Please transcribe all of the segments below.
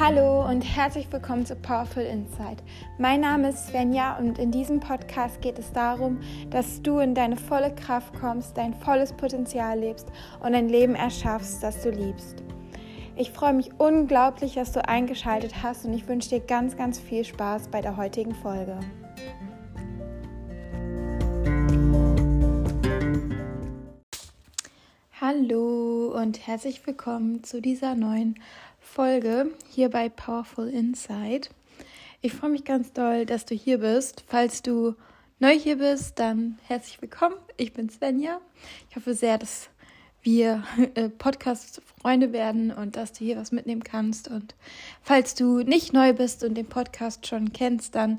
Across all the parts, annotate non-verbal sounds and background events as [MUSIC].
Hallo und herzlich willkommen zu Powerful Insight. Mein Name ist Svenja und in diesem Podcast geht es darum, dass du in deine volle Kraft kommst, dein volles Potenzial lebst und ein Leben erschaffst, das du liebst. Ich freue mich unglaublich, dass du eingeschaltet hast und ich wünsche dir ganz, ganz viel Spaß bei der heutigen Folge. Hallo und herzlich willkommen zu dieser neuen Folge hier bei Powerful Insight. Ich freue mich ganz doll, dass du hier bist. Falls du neu hier bist, dann herzlich willkommen. Ich bin Svenja. Ich hoffe sehr, dass wir äh, Podcast-Freunde werden und dass du hier was mitnehmen kannst. Und falls du nicht neu bist und den Podcast schon kennst, dann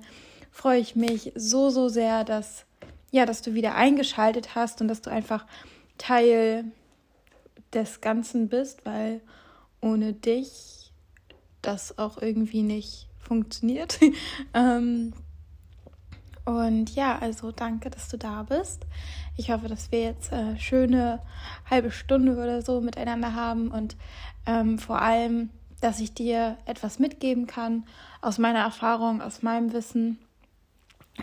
freue ich mich so, so sehr, dass, ja, dass du wieder eingeschaltet hast und dass du einfach Teil des Ganzen bist, weil ohne dich das auch irgendwie nicht funktioniert. [LAUGHS] ähm, und ja, also danke, dass du da bist. Ich hoffe, dass wir jetzt äh, schöne halbe Stunde oder so miteinander haben und ähm, vor allem, dass ich dir etwas mitgeben kann aus meiner Erfahrung, aus meinem Wissen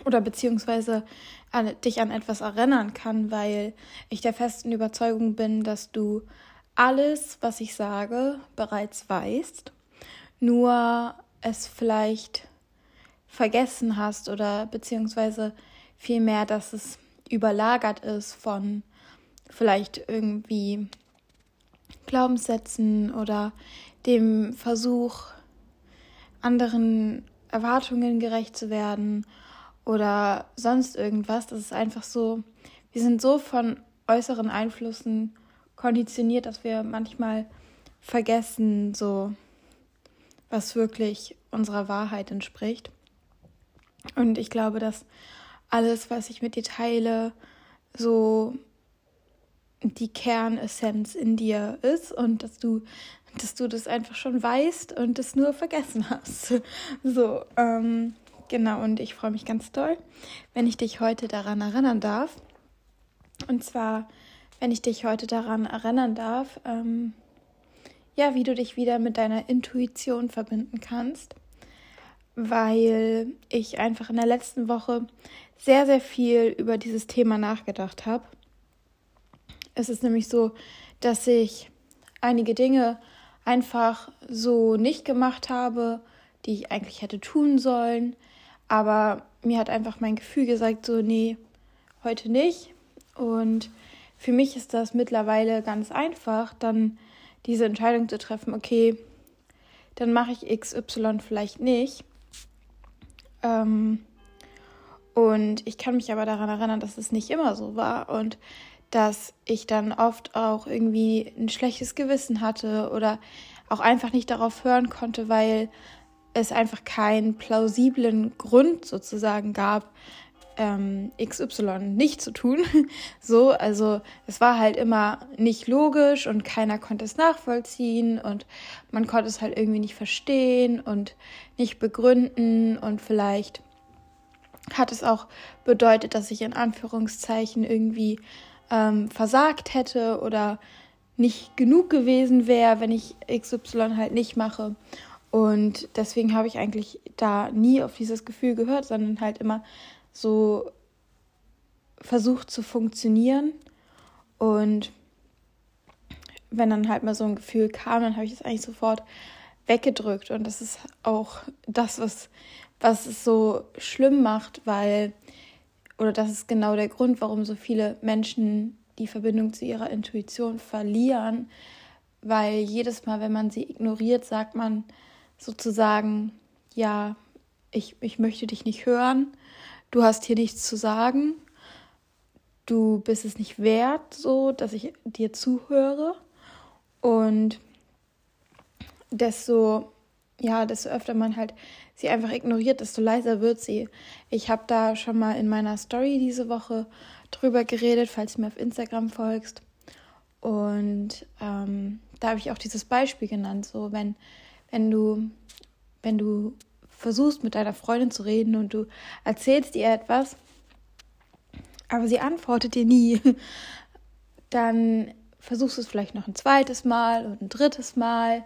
oder beziehungsweise an, dich an etwas erinnern kann, weil ich der festen Überzeugung bin, dass du alles, was ich sage, bereits weißt, nur es vielleicht vergessen hast oder beziehungsweise vielmehr, dass es überlagert ist von vielleicht irgendwie Glaubenssätzen oder dem Versuch, anderen Erwartungen gerecht zu werden oder sonst irgendwas. Das ist einfach so, wir sind so von äußeren Einflüssen konditioniert, dass wir manchmal vergessen, so was wirklich unserer Wahrheit entspricht. Und ich glaube, dass alles, was ich mit dir teile, so die Kernessenz in dir ist und dass du, dass du das einfach schon weißt und es nur vergessen hast. [LAUGHS] So, ähm, genau, und ich freue mich ganz doll, wenn ich dich heute daran erinnern darf. Und zwar, wenn ich dich heute daran erinnern darf, ähm, ja, wie du dich wieder mit deiner Intuition verbinden kannst weil ich einfach in der letzten Woche sehr, sehr viel über dieses Thema nachgedacht habe. Es ist nämlich so, dass ich einige Dinge einfach so nicht gemacht habe, die ich eigentlich hätte tun sollen. Aber mir hat einfach mein Gefühl gesagt, so, nee, heute nicht. Und für mich ist das mittlerweile ganz einfach, dann diese Entscheidung zu treffen, okay, dann mache ich XY vielleicht nicht. Ähm, und ich kann mich aber daran erinnern, dass es nicht immer so war und dass ich dann oft auch irgendwie ein schlechtes Gewissen hatte oder auch einfach nicht darauf hören konnte, weil es einfach keinen plausiblen Grund sozusagen gab, ähm, XY nicht zu tun. [LAUGHS] so, also es war halt immer nicht logisch und keiner konnte es nachvollziehen und man konnte es halt irgendwie nicht verstehen und nicht begründen und vielleicht hat es auch bedeutet, dass ich in Anführungszeichen irgendwie ähm, versagt hätte oder nicht genug gewesen wäre, wenn ich XY halt nicht mache. Und deswegen habe ich eigentlich da nie auf dieses Gefühl gehört, sondern halt immer so versucht zu funktionieren. Und wenn dann halt mal so ein Gefühl kam, dann habe ich es eigentlich sofort weggedrückt. Und das ist auch das, was, was es so schlimm macht, weil, oder das ist genau der Grund, warum so viele Menschen die Verbindung zu ihrer Intuition verlieren, weil jedes Mal, wenn man sie ignoriert, sagt man sozusagen, ja, ich, ich möchte dich nicht hören du hast hier nichts zu sagen, du bist es nicht wert, so, dass ich dir zuhöre. Und desto, ja, desto öfter man halt sie einfach ignoriert, desto leiser wird sie. Ich habe da schon mal in meiner Story diese Woche drüber geredet, falls du mir auf Instagram folgst. Und ähm, da habe ich auch dieses Beispiel genannt, so wenn, wenn du, wenn du versuchst mit deiner Freundin zu reden und du erzählst ihr etwas, aber sie antwortet dir nie, [LAUGHS] dann versuchst du es vielleicht noch ein zweites Mal und ein drittes Mal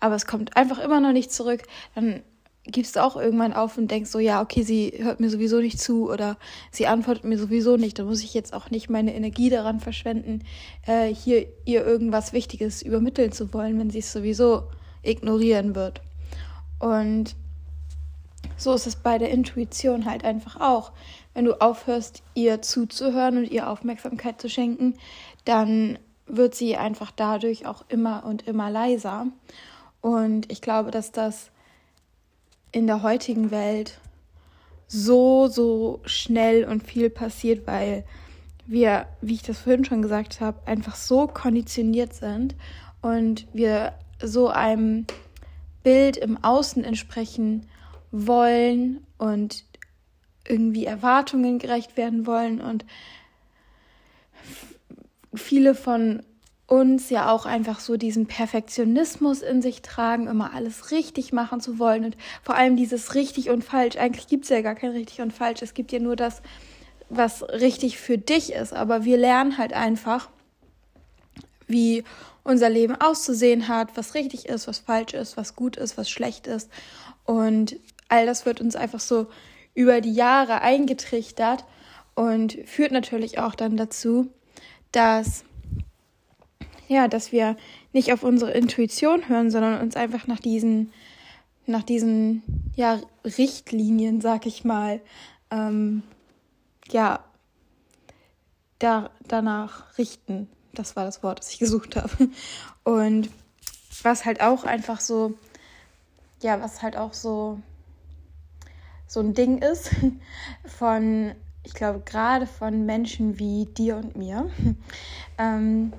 aber es kommt einfach immer noch nicht zurück, dann gibst du auch irgendwann auf und denkst so, ja, okay, sie hört mir sowieso nicht zu oder sie antwortet mir sowieso nicht, dann muss ich jetzt auch nicht meine Energie daran verschwenden, äh, hier ihr irgendwas Wichtiges übermitteln zu wollen, wenn sie es sowieso ignorieren wird. Und so ist es bei der Intuition halt einfach auch. Wenn du aufhörst, ihr zuzuhören und ihr Aufmerksamkeit zu schenken, dann wird sie einfach dadurch auch immer und immer leiser. Und ich glaube, dass das in der heutigen Welt so, so schnell und viel passiert, weil wir, wie ich das vorhin schon gesagt habe, einfach so konditioniert sind und wir so einem Bild im Außen entsprechen wollen und irgendwie Erwartungen gerecht werden wollen und viele von uns ja auch einfach so diesen Perfektionismus in sich tragen, immer alles richtig machen zu wollen und vor allem dieses richtig und falsch. Eigentlich gibt es ja gar kein richtig und falsch. Es gibt ja nur das, was richtig für dich ist. Aber wir lernen halt einfach, wie unser Leben auszusehen hat, was richtig ist, was falsch ist, was gut ist, was schlecht ist. Und all das wird uns einfach so über die Jahre eingetrichtert und führt natürlich auch dann dazu, dass ja, dass wir nicht auf unsere Intuition hören, sondern uns einfach nach diesen, nach diesen ja, Richtlinien, sag ich mal, ähm, ja, da, danach richten. Das war das Wort, das ich gesucht habe. Und was halt auch einfach so, ja, was halt auch so, so ein Ding ist [LAUGHS] von, ich glaube, gerade von Menschen wie dir und mir, [LAUGHS] ähm,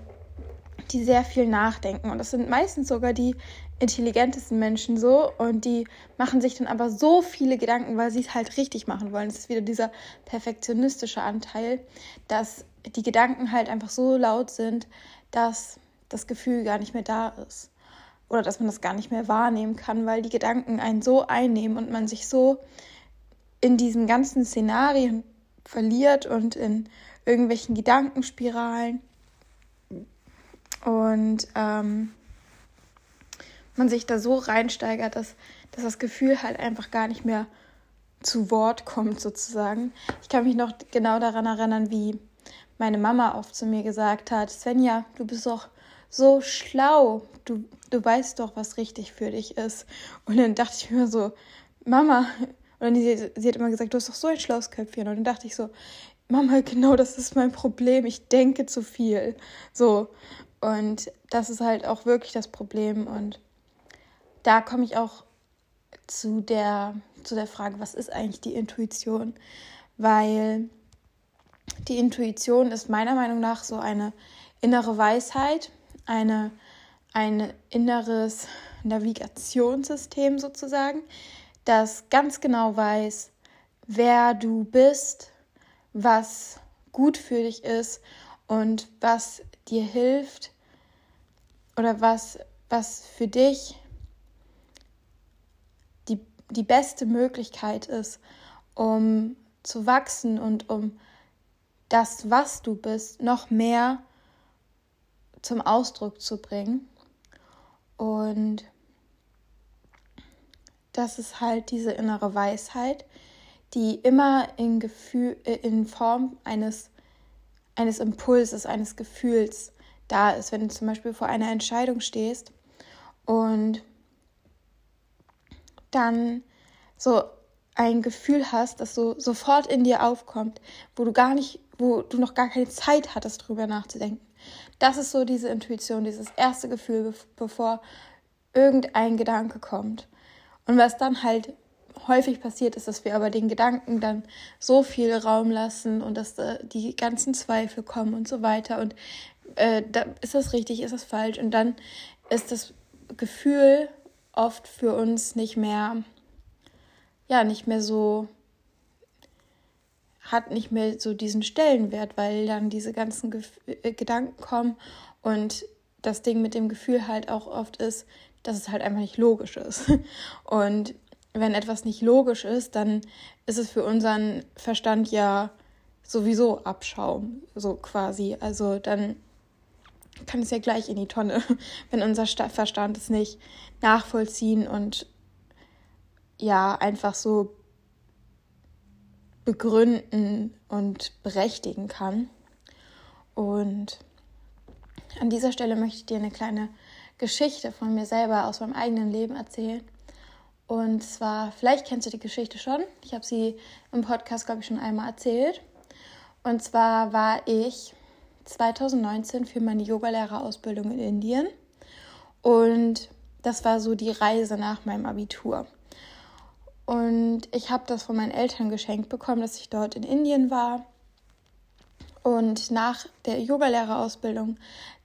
die sehr viel nachdenken. Und das sind meistens sogar die intelligentesten Menschen so. Und die machen sich dann aber so viele Gedanken, weil sie es halt richtig machen wollen. Es ist wieder dieser perfektionistische Anteil, dass die Gedanken halt einfach so laut sind, dass das Gefühl gar nicht mehr da ist. Oder dass man das gar nicht mehr wahrnehmen kann, weil die Gedanken einen so einnehmen und man sich so in diesen ganzen Szenarien verliert und in irgendwelchen Gedankenspiralen und ähm, man sich da so reinsteigert, dass, dass das Gefühl halt einfach gar nicht mehr zu Wort kommt, sozusagen. Ich kann mich noch genau daran erinnern, wie meine Mama oft zu mir gesagt hat, Svenja, du bist doch so schlau, du, du weißt doch, was richtig für dich ist. Und dann dachte ich mir so, Mama, und sie, sie hat immer gesagt, du hast doch so ein schlaues Köpfchen. Und dann dachte ich so, Mama, genau das ist mein Problem, ich denke zu viel. So, und das ist halt auch wirklich das Problem. Und da komme ich auch zu der, zu der Frage, was ist eigentlich die Intuition? Weil die Intuition ist meiner Meinung nach so eine innere Weisheit, eine, ein inneres Navigationssystem sozusagen, das ganz genau weiß, wer du bist, was gut für dich ist und was dir hilft oder was, was für dich die, die beste Möglichkeit ist, um zu wachsen und um das, was du bist, noch mehr zum Ausdruck zu bringen. Und das ist halt diese innere Weisheit, die immer in Gefühl, äh, in Form eines eines Impulses, eines Gefühls da ist, wenn du zum Beispiel vor einer Entscheidung stehst und dann so ein Gefühl hast, das so sofort in dir aufkommt, wo du gar nicht, wo du noch gar keine Zeit hattest, drüber nachzudenken. Das ist so diese Intuition, dieses erste Gefühl, bevor irgendein Gedanke kommt. Und was dann halt häufig passiert ist, dass wir aber den Gedanken dann so viel Raum lassen und dass da die ganzen Zweifel kommen und so weiter. Und äh, da, ist das richtig, ist das falsch? Und dann ist das Gefühl oft für uns nicht mehr, ja, nicht mehr so, hat nicht mehr so diesen Stellenwert, weil dann diese ganzen Gef äh, Gedanken kommen und das Ding mit dem Gefühl halt auch oft ist, dass es halt einfach nicht logisch ist. [LAUGHS] Und wenn etwas nicht logisch ist, dann ist es für unseren Verstand ja sowieso Abschaum, so quasi. Also dann kann es ja gleich in die Tonne, [LAUGHS] wenn unser Verstand es nicht nachvollziehen und ja einfach so begründen und berechtigen kann. Und an dieser Stelle möchte ich dir eine kleine Geschichte von mir selber aus meinem eigenen Leben erzählen. Und zwar, vielleicht kennst du die Geschichte schon. Ich habe sie im Podcast, glaube ich, schon einmal erzählt. Und zwar war ich 2019 für meine Yogalehrerausbildung in Indien. Und das war so die Reise nach meinem Abitur. Und ich habe das von meinen Eltern geschenkt bekommen, dass ich dort in Indien war. Und nach der Yogalehrerausbildung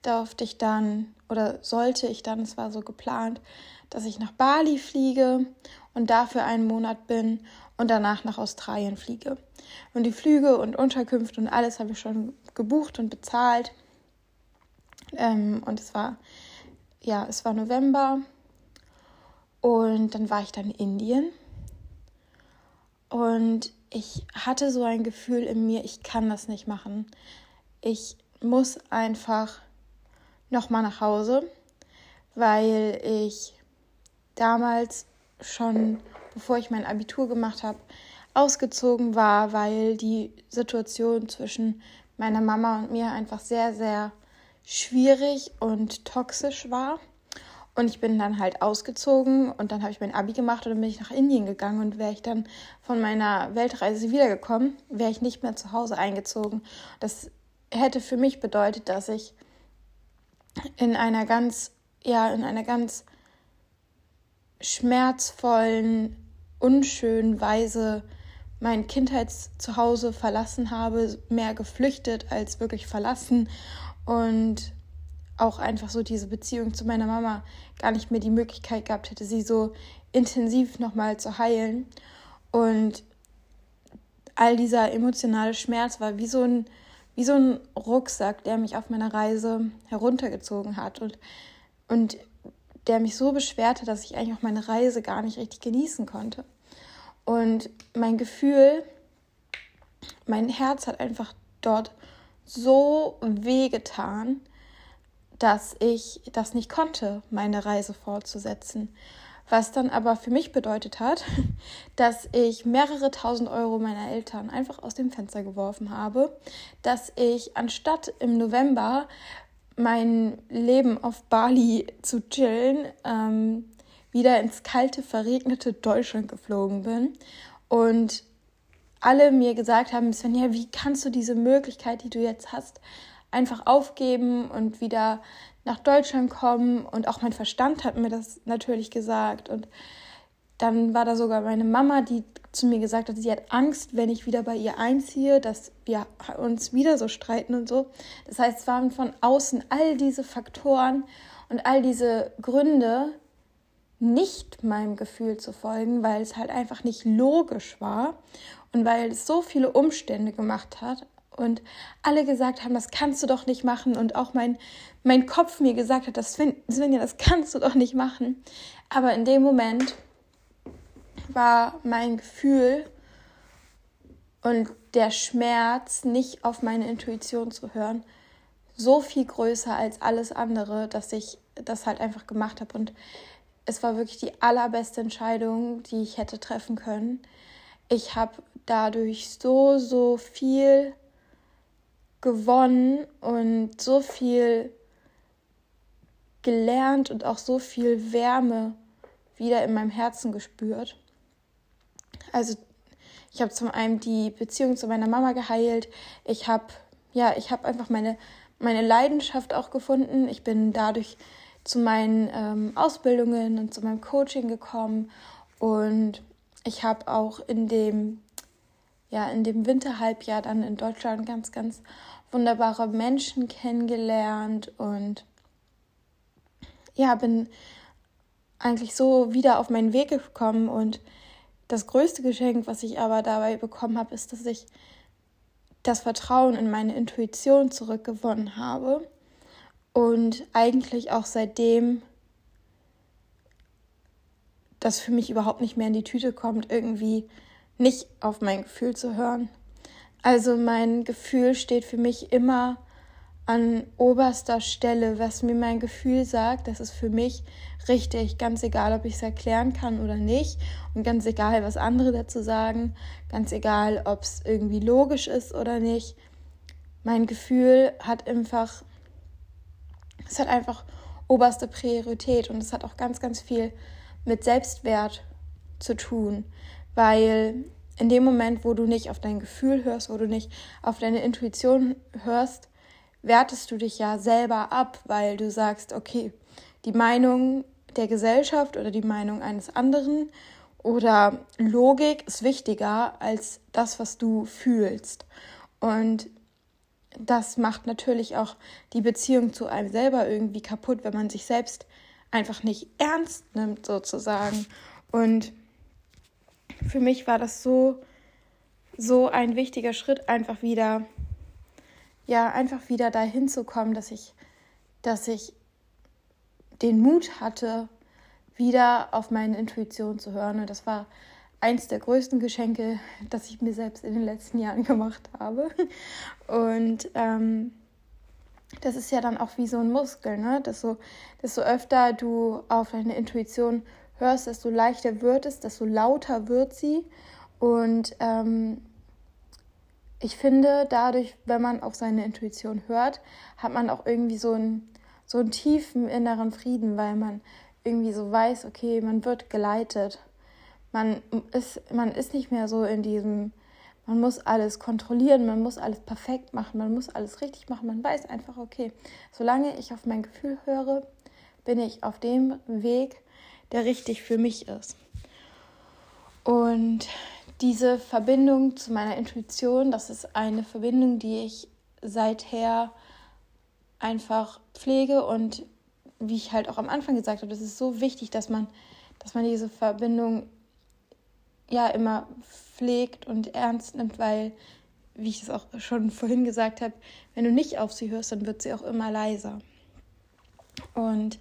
durfte ich dann oder sollte ich dann, es war so geplant, dass ich nach Bali fliege und dafür einen Monat bin und danach nach Australien fliege. Und die Flüge und Unterkünfte und alles habe ich schon gebucht und bezahlt. Ähm, und es war, ja, es war November. Und dann war ich dann in Indien. Und ich hatte so ein Gefühl in mir, ich kann das nicht machen. Ich muss einfach nochmal nach Hause, weil ich damals schon, bevor ich mein Abitur gemacht habe, ausgezogen war, weil die Situation zwischen meiner Mama und mir einfach sehr, sehr schwierig und toxisch war. Und ich bin dann halt ausgezogen und dann habe ich mein Abi gemacht und dann bin ich nach Indien gegangen und wäre ich dann von meiner Weltreise wiedergekommen, wäre ich nicht mehr zu Hause eingezogen. Das hätte für mich bedeutet, dass ich in einer ganz, ja, in einer ganz schmerzvollen, unschönen Weise mein Kindheitszuhause verlassen habe, mehr geflüchtet als wirklich verlassen und auch einfach so diese Beziehung zu meiner Mama gar nicht mehr die Möglichkeit gehabt hätte, sie so intensiv nochmal zu heilen. Und all dieser emotionale Schmerz war wie so ein, wie so ein Rucksack, der mich auf meiner Reise heruntergezogen hat und, und der mich so beschwerte, dass ich eigentlich auch meine Reise gar nicht richtig genießen konnte. Und mein Gefühl, mein Herz hat einfach dort so wehgetan, dass ich das nicht konnte, meine Reise fortzusetzen. Was dann aber für mich bedeutet hat, [LAUGHS] dass ich mehrere tausend Euro meiner Eltern einfach aus dem Fenster geworfen habe, dass ich anstatt im November mein Leben auf Bali zu chillen, ähm, wieder ins kalte, verregnete Deutschland geflogen bin und alle mir gesagt haben, Svenja, wie kannst du diese Möglichkeit, die du jetzt hast, einfach aufgeben und wieder nach Deutschland kommen. Und auch mein Verstand hat mir das natürlich gesagt. Und dann war da sogar meine Mama, die zu mir gesagt hat, sie hat Angst, wenn ich wieder bei ihr einziehe, dass wir uns wieder so streiten und so. Das heißt, es waren von außen all diese Faktoren und all diese Gründe, nicht meinem Gefühl zu folgen, weil es halt einfach nicht logisch war und weil es so viele Umstände gemacht hat und alle gesagt haben, das kannst du doch nicht machen und auch mein, mein Kopf mir gesagt hat, das Svenja, das kannst du doch nicht machen. Aber in dem Moment war mein Gefühl und der Schmerz, nicht auf meine Intuition zu hören, so viel größer als alles andere, dass ich das halt einfach gemacht habe. Und es war wirklich die allerbeste Entscheidung, die ich hätte treffen können. Ich habe dadurch so, so viel gewonnen und so viel gelernt und auch so viel Wärme wieder in meinem Herzen gespürt. Also ich habe zum einen die Beziehung zu meiner Mama geheilt. Ich habe ja, ich habe einfach meine meine Leidenschaft auch gefunden. Ich bin dadurch zu meinen ähm, Ausbildungen und zu meinem Coaching gekommen und ich habe auch in dem ja in dem Winterhalbjahr dann in Deutschland ganz ganz wunderbare Menschen kennengelernt und ja, bin eigentlich so wieder auf meinen Weg gekommen und das größte Geschenk, was ich aber dabei bekommen habe, ist, dass ich das Vertrauen in meine Intuition zurückgewonnen habe und eigentlich auch seitdem das für mich überhaupt nicht mehr in die Tüte kommt, irgendwie nicht auf mein Gefühl zu hören. Also mein Gefühl steht für mich immer an oberster Stelle, was mir mein Gefühl sagt, das ist für mich richtig, ganz egal, ob ich es erklären kann oder nicht. Und ganz egal, was andere dazu sagen, ganz egal, ob es irgendwie logisch ist oder nicht. Mein Gefühl hat einfach, es hat einfach oberste Priorität. Und es hat auch ganz, ganz viel mit Selbstwert zu tun, weil in dem Moment, wo du nicht auf dein Gefühl hörst, wo du nicht auf deine Intuition hörst, wertest du dich ja selber ab, weil du sagst, okay, die Meinung der Gesellschaft oder die Meinung eines anderen oder Logik ist wichtiger als das, was du fühlst. Und das macht natürlich auch die Beziehung zu einem selber irgendwie kaputt, wenn man sich selbst einfach nicht ernst nimmt, sozusagen. Und für mich war das so, so ein wichtiger Schritt, einfach wieder ja, einfach wieder dahin zu kommen, dass ich, dass ich den Mut hatte, wieder auf meine Intuition zu hören. Und das war eins der größten Geschenke, [LAUGHS] das ich mir selbst in den letzten Jahren gemacht habe. [LAUGHS] Und ähm, das ist ja dann auch wie so ein Muskel, ne? Desto, desto öfter du auf deine Intuition hörst, desto leichter wird es, desto lauter wird sie. Und ähm, ich finde, dadurch, wenn man auf seine Intuition hört, hat man auch irgendwie so einen, so einen tiefen inneren Frieden, weil man irgendwie so weiß, okay, man wird geleitet. Man ist, man ist nicht mehr so in diesem, man muss alles kontrollieren, man muss alles perfekt machen, man muss alles richtig machen. Man weiß einfach, okay, solange ich auf mein Gefühl höre, bin ich auf dem Weg, der richtig für mich ist. Und diese Verbindung zu meiner Intuition, das ist eine Verbindung, die ich seither einfach pflege und wie ich halt auch am Anfang gesagt habe, das ist so wichtig, dass man, dass man diese Verbindung ja immer pflegt und ernst nimmt, weil, wie ich es auch schon [LAUGHS] vorhin gesagt habe, wenn du nicht auf sie hörst, dann wird sie auch immer leiser. Und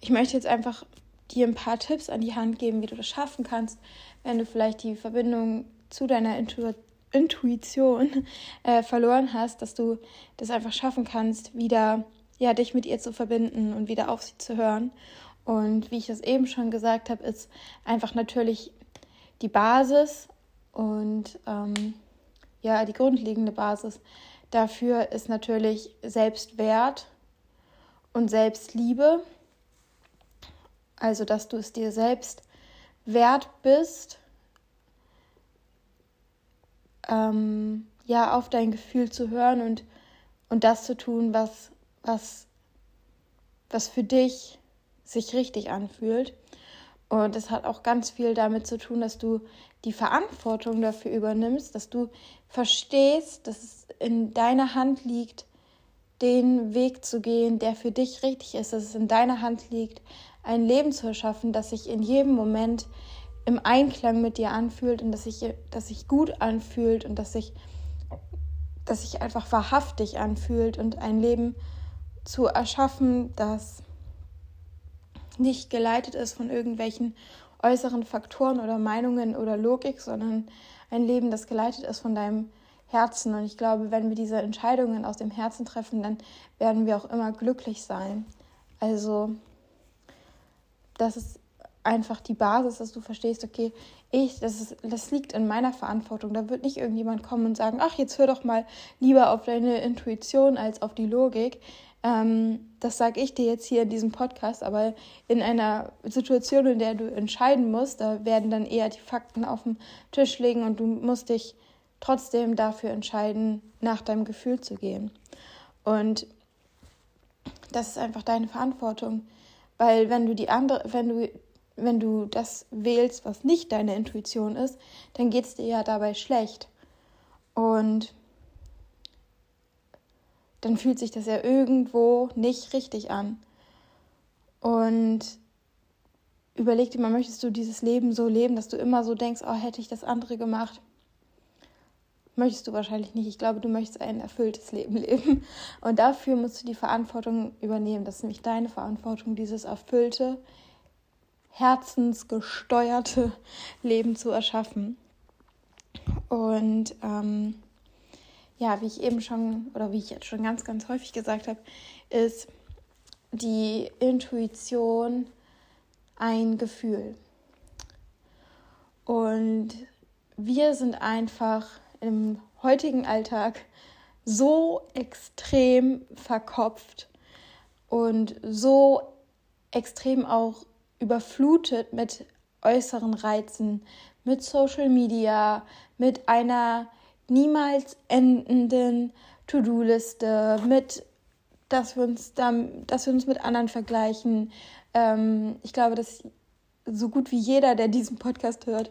ich möchte jetzt einfach dir ein paar Tipps an die Hand geben, wie du das schaffen kannst, wenn du vielleicht die Verbindung zu deiner Intu Intuition äh, verloren hast, dass du das einfach schaffen kannst, wieder ja, dich mit ihr zu verbinden und wieder auf sie zu hören. Und wie ich das eben schon gesagt habe, ist einfach natürlich die Basis und ähm, ja, die grundlegende Basis dafür ist natürlich Selbstwert und Selbstliebe. Also, dass du es dir selbst wert bist, ähm, ja, auf dein Gefühl zu hören und, und das zu tun, was, was, was für dich sich richtig anfühlt. Und das hat auch ganz viel damit zu tun, dass du die Verantwortung dafür übernimmst, dass du verstehst, dass es in deiner Hand liegt, den Weg zu gehen, der für dich richtig ist, dass es in deiner Hand liegt, ein Leben zu erschaffen, das sich in jedem Moment im Einklang mit dir anfühlt und das sich, das sich gut anfühlt und dass sich, dass sich einfach wahrhaftig anfühlt und ein Leben zu erschaffen, das nicht geleitet ist von irgendwelchen äußeren Faktoren oder Meinungen oder Logik, sondern ein Leben, das geleitet ist von deinem Herzen. Und ich glaube, wenn wir diese Entscheidungen aus dem Herzen treffen, dann werden wir auch immer glücklich sein. Also das ist einfach die Basis, dass du verstehst, okay, ich, das, ist, das liegt in meiner Verantwortung. Da wird nicht irgendjemand kommen und sagen, ach, jetzt hör doch mal lieber auf deine Intuition als auf die Logik. Ähm, das sage ich dir jetzt hier in diesem Podcast, aber in einer Situation, in der du entscheiden musst, da werden dann eher die Fakten auf den Tisch liegen und du musst dich trotzdem dafür entscheiden, nach deinem Gefühl zu gehen. Und das ist einfach deine Verantwortung. Weil wenn du die andere, wenn du, wenn du das wählst, was nicht deine Intuition ist, dann geht es dir ja dabei schlecht. Und dann fühlt sich das ja irgendwo nicht richtig an. Und überleg dir mal, möchtest du dieses Leben so leben, dass du immer so denkst, oh, hätte ich das andere gemacht? Möchtest du wahrscheinlich nicht. Ich glaube, du möchtest ein erfülltes Leben [LAUGHS] leben. Und dafür musst du die Verantwortung übernehmen. Das ist nämlich deine Verantwortung, dieses erfüllte, herzensgesteuerte [LAUGHS] Leben zu erschaffen. Und ähm, ja, wie ich eben schon oder wie ich jetzt schon ganz, ganz häufig gesagt habe, ist die Intuition ein Gefühl. Und wir sind einfach im heutigen Alltag so extrem verkopft und so extrem auch überflutet mit äußeren Reizen, mit Social Media, mit einer niemals endenden To-Do-Liste, mit dass wir uns dann, dass wir uns mit anderen vergleichen. Ähm, ich glaube, dass so gut wie jeder, der diesen Podcast hört,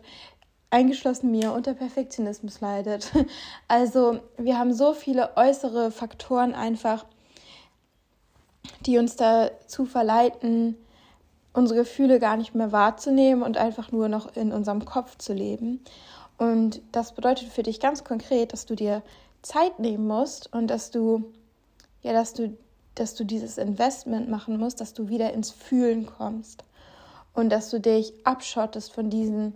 eingeschlossen mir, unter Perfektionismus leidet. [LAUGHS] Also wir haben so viele äußere Faktoren einfach, die uns dazu verleiten, unsere Gefühle gar nicht mehr wahrzunehmen und einfach nur noch in unserem Kopf zu leben. Und das bedeutet für dich ganz konkret, dass du dir Zeit nehmen musst und dass du ja, dass du dass du dieses Investment machen musst, dass du wieder ins Fühlen kommst und dass du dich abschottest von diesen,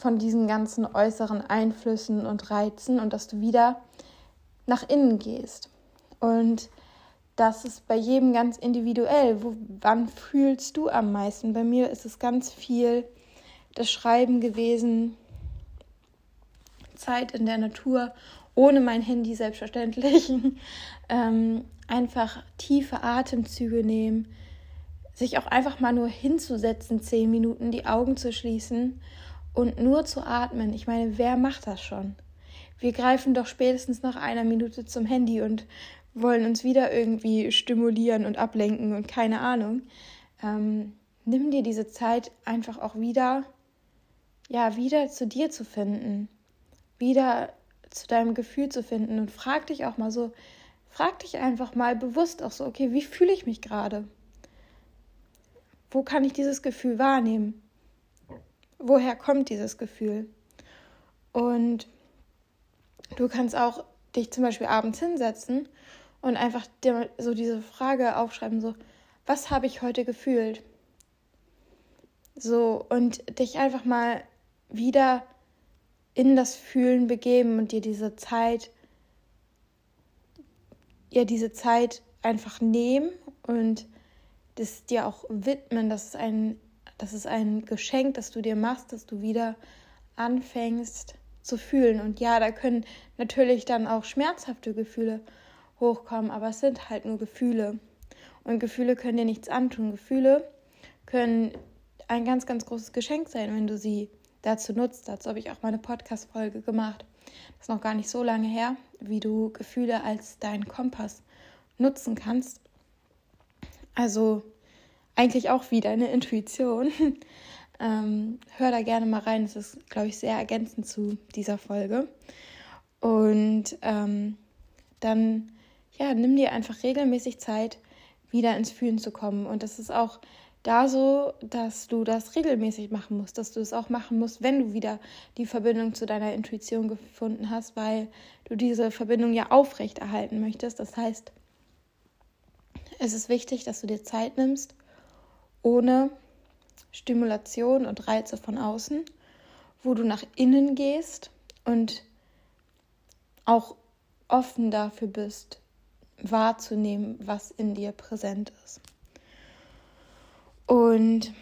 von diesen ganzen äußeren Einflüssen und Reizen und dass du wieder nach innen gehst. Und das ist bei jedem ganz individuell. Wo, wann fühlst du am meisten? Bei mir ist es ganz viel das Schreiben gewesen, Zeit in der Natur, ohne mein Handy selbstverständlich. [LAUGHS] ähm, einfach tiefe Atemzüge nehmen, sich auch einfach mal nur hinzusetzen, zehn Minuten, die Augen zu schließen und nur zu atmen. Ich meine, wer macht das schon? Wir greifen doch spätestens nach einer Minute zum Handy und wollen uns wieder irgendwie stimulieren und ablenken und keine Ahnung. Ähm, nimm dir diese Zeit einfach auch wieder, ja, wieder zu dir zu finden, wieder zu deinem Gefühl zu finden und frag dich auch mal so, frag dich einfach mal bewusst auch so, okay, wie fühle ich mich gerade? Wo kann ich dieses Gefühl wahrnehmen? Woher kommt dieses Gefühl? Und du kannst auch dich zum Beispiel abends hinsetzen und einfach dir so diese Frage aufschreiben, so, was habe ich heute gefühlt? So, und dich einfach mal wieder in das Fühlen begeben und dir diese Zeit ja diese Zeit einfach nehmen und das dir auch widmen. Das ist ein, das ist ein Geschenk, das du dir machst, dass du wieder anfängst zu fühlen. Und ja, da können natürlich dann auch schmerzhafte Gefühle hochkommen, aber es sind halt nur Gefühle. Und Gefühle können dir nichts antun. Gefühle können ein ganz, ganz großes Geschenk sein, wenn du sie dazu nutzt. Dazu habe ich auch mal eine Podcast-Folge gemacht. Das ist noch gar nicht so lange her, wie du Gefühle als deinen Kompass nutzen kannst. Also eigentlich auch wie deine Intuition. [LAUGHS] ähm, hör da gerne mal rein. Das ist, glaube ich, sehr ergänzend zu dieser Folge. Und ähm, dann, ja, nimm dir einfach regelmäßig Zeit, wieder ins Fühlen zu kommen. Und das ist auch da so, dass du das regelmäßig machen musst, dass du es auch machen musst, wenn du wieder die Verbindung zu deiner Intuition gefunden hast, weil du diese Verbindung ja aufrechterhalten möchtest. Das heißt, es ist wichtig, dass du dir Zeit nimmst, ohne Stimulation und Reize von außen, wo du nach innen gehst und auch offen dafür bist, wahrzunehmen, was in dir präsent ist. Und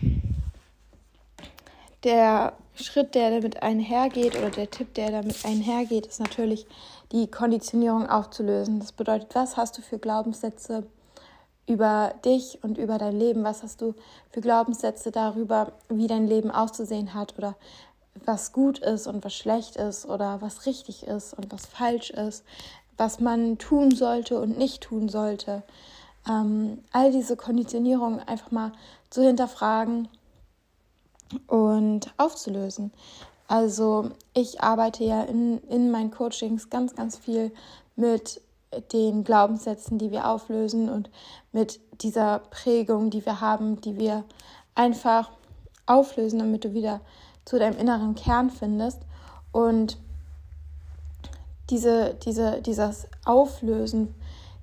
der Schritt, der damit einhergeht, oder der Tipp, der damit einhergeht, ist natürlich die Konditionierung aufzulösen. Das bedeutet, was hast du für Glaubenssätze über dich und über dein Leben? Was hast du für Glaubenssätze darüber, wie dein Leben auszusehen hat oder was gut ist und was schlecht ist oder was richtig ist und was falsch ist, was man tun sollte und nicht tun sollte? ähm, all diese Konditionierungen einfach mal zu hinterfragen und aufzulösen. Also ich arbeite ja in, in meinen Coachings ganz, ganz viel mit den Glaubenssätzen, die wir auflösen und mit dieser Prägung, die wir haben, die wir einfach auflösen, damit du wieder zu deinem inneren Kern findest. Und diese, diese, dieses Auflösen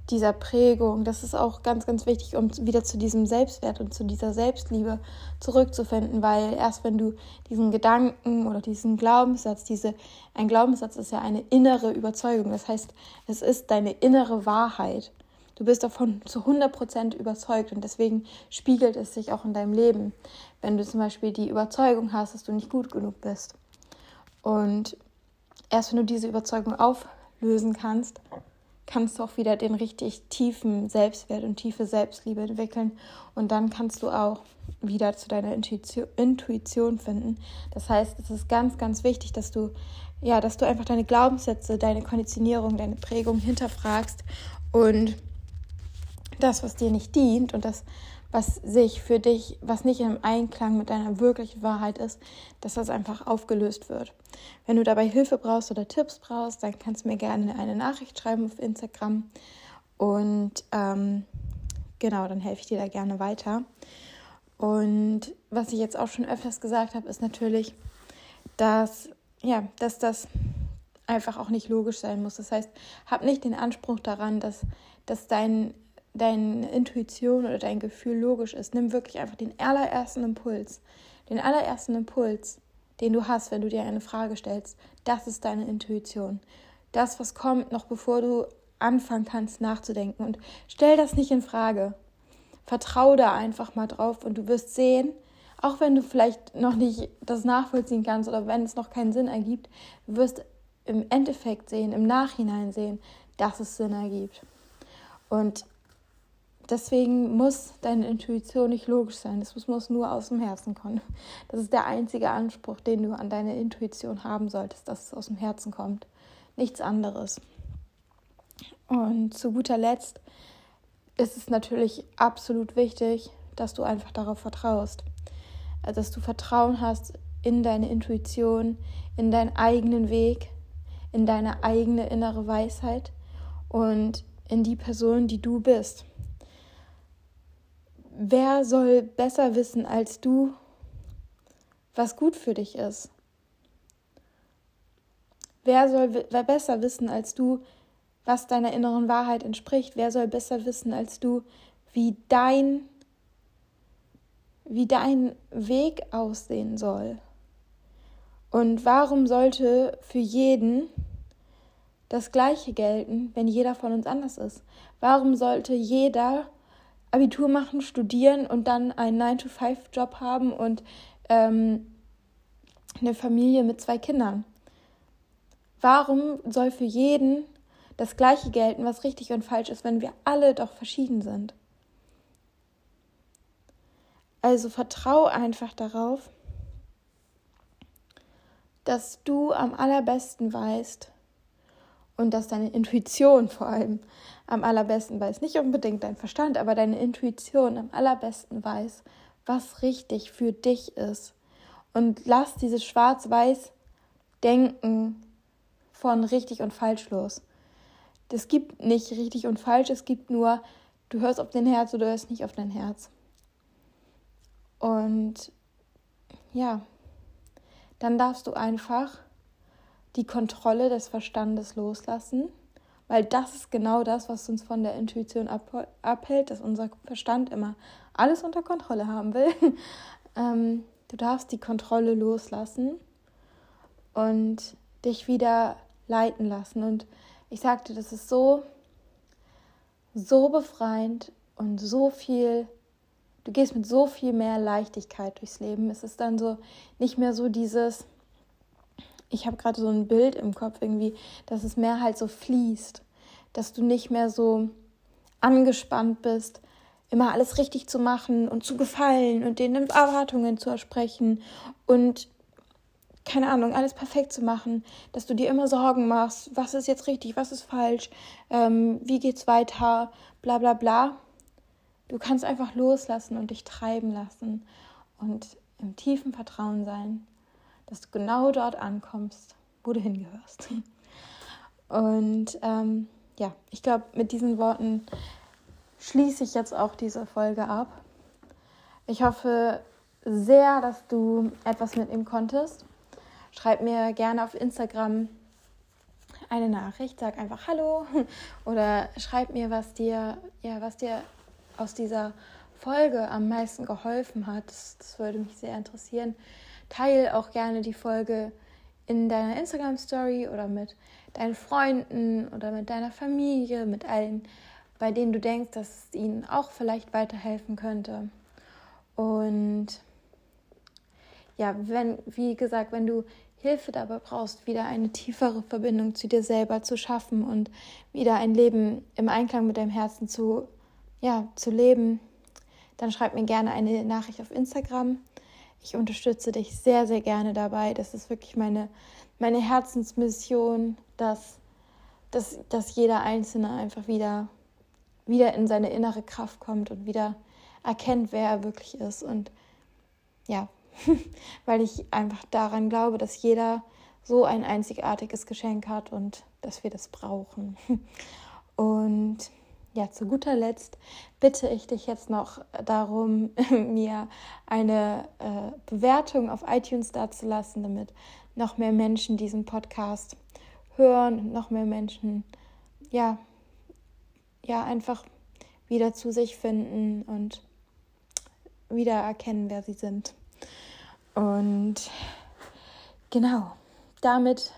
dieser Prägung. Das ist auch ganz, ganz wichtig, um wieder zu diesem Selbstwert und zu dieser Selbstliebe zurückzufinden, weil erst wenn du diesen Gedanken oder diesen Glaubenssatz, diese, ein Glaubenssatz ist ja eine innere Überzeugung, das heißt, es ist deine innere Wahrheit. Du bist davon zu 100% überzeugt und deswegen spiegelt es sich auch in deinem Leben, wenn du zum Beispiel die Überzeugung hast, dass du nicht gut genug bist. Und erst wenn du diese Überzeugung auflösen kannst, kannst du auch wieder den richtig tiefen Selbstwert und tiefe Selbstliebe entwickeln. Und dann kannst du auch wieder zu deiner Intuition, finden. Das heißt, es ist ganz, ganz wichtig, dass du, ja, dass du einfach deine Glaubenssätze, deine Konditionierung, deine Prägung hinterfragst und das, was dir nicht dient und das, was sich für dich, was nicht im Einklang mit deiner wirklichen Wahrheit ist, dass das einfach aufgelöst wird. Wenn du dabei Hilfe brauchst oder Tipps brauchst, dann kannst du mir gerne eine Nachricht schreiben auf Instagram und ähm, genau, dann helfe ich dir da gerne weiter. Und was ich jetzt auch schon öfters gesagt habe, ist natürlich, dass ja, dass das einfach auch nicht logisch sein muss. Das heißt, hab nicht den Anspruch daran, dass, dass dein deine Intuition oder dein Gefühl logisch ist, nimm wirklich einfach den allerersten Impuls. Den allerersten Impuls, den du hast, wenn du dir eine Frage stellst, das ist deine Intuition. Das, was kommt, noch bevor du anfangen kannst nachzudenken. Und stell das nicht in Frage. Vertrau da einfach mal drauf und du wirst sehen, auch wenn du vielleicht noch nicht das nachvollziehen kannst oder wenn es noch keinen Sinn ergibt, wirst im Endeffekt sehen, im Nachhinein sehen, dass es Sinn ergibt. Und Deswegen muss deine Intuition nicht logisch sein. Das muss nur aus dem Herzen kommen. Das ist der einzige Anspruch, den du an deine Intuition haben solltest, dass es aus dem Herzen kommt. Nichts anderes. Und zu guter Letzt ist es natürlich absolut wichtig, dass du einfach darauf vertraust. Also, dass du Vertrauen hast in deine Intuition, in deinen eigenen Weg, in deine eigene innere Weisheit und in die Person, die du bist wer soll besser wissen als du, was gut für dich ist? Wer soll wer besser wissen als du, was deiner inneren Wahrheit entspricht? Wer soll besser wissen als du, wie dein wie dein Weg aussehen soll? Und warum sollte für jeden das Gleiche gelten, wenn jeder von uns anders ist? Warum sollte jeder Abitur machen, studieren und dann einen 9-to-5-Job haben und ähm, eine Familie mit zwei Kindern. Warum soll für jeden das Gleiche gelten, was richtig und falsch ist, wenn wir alle doch verschieden sind? Also vertrau einfach darauf, dass du am allerbesten weißt und dass deine Intuition vor allem am allerbesten weiß. Nicht unbedingt dein Verstand, aber deine Intuition am allerbesten weiß, was richtig für dich ist. Und lass dieses Schwarz-Weiß Denken von richtig und falsch los. Es gibt nicht richtig und falsch, es gibt nur, du hörst auf dein Herz oder du hörst nicht auf dein Herz. Und ja, dann darfst du einfach die Kontrolle des Verstandes loslassen weil das ist genau das, was uns von der Intuition abhält, dass unser Verstand immer alles unter Kontrolle haben will. [LAUGHS] ähm, du darfst die Kontrolle loslassen und dich wieder leiten lassen. Und ich sagte, das ist so, so befreiend und so viel, du gehst mit so viel mehr Leichtigkeit durchs Leben. Es ist dann so nicht mehr so dieses, ich habe gerade so ein Bild im Kopf irgendwie, dass es mehr halt so fließt, dass du nicht mehr so angespannt bist, immer alles richtig zu machen und zu gefallen und den Erwartungen zu ersprechen und keine Ahnung, alles perfekt zu machen, dass du dir immer Sorgen machst, was ist jetzt richtig, was ist falsch, ähm, wie geht's weiter, bla bla bla. Du kannst einfach loslassen und dich treiben lassen und im tiefen Vertrauen sein, dass du genau dort ankommst, wo du hingehörst. Und ähm, ja, ich glaube, mit diesen Worten schließe ich jetzt auch diese Folge ab. Ich hoffe sehr, dass du etwas mitnehmen konntest. Schreib mir gerne auf Instagram eine Nachricht, sag einfach Hallo [LAUGHS] oder schreib mir, was dir, ja, was dir aus dieser Folge am meisten geholfen hat. Das, das würde mich sehr interessieren. Teil auch gerne die Folge in deiner Instagram-Story oder mit deinen Freunden oder mit deiner Familie, mit allen, bei denen du denkst, dass es ihnen auch vielleicht weiterhelfen könnte. Und ja, wenn, wie gesagt, wenn du Hilfe dabei brauchst, wieder eine tiefere Verbindung zu dir selber zu schaffen und wieder ein Leben im Einklang mit deinem Herzen zu, ja, zu leben, dann schreib mir gerne eine Nachricht auf Instagram. Ich unterstütze dich sehr, sehr gerne dabei. Das ist wirklich meine, meine Herzensmission, dass, dass, dass jeder Einzelne einfach wieder, wieder in seine innere Kraft kommt und wieder erkennt, wer er wirklich ist. Und ja, [LAUGHS] weil ich einfach daran glaube, dass jeder so ein einzigartiges Geschenk hat und dass wir das brauchen. [LAUGHS] Und ja, zu guter Letzt bitte ich dich jetzt noch darum, [LAUGHS] mir eine äh, Bewertung auf iTunes dazulassen, damit noch mehr Menschen diesen Podcast hören noch mehr Menschen, ja, ja, einfach wieder zu sich finden und wieder erkennen, wer sie sind. Und genau, damit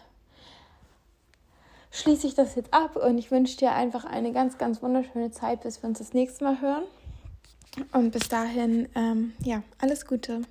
schließe ich das jetzt ab und ich wünsche dir einfach eine ganz, ganz wunderschöne Zeit, bis wir uns das nächste Mal hören. Und bis dahin, ähm, ja, alles Gute.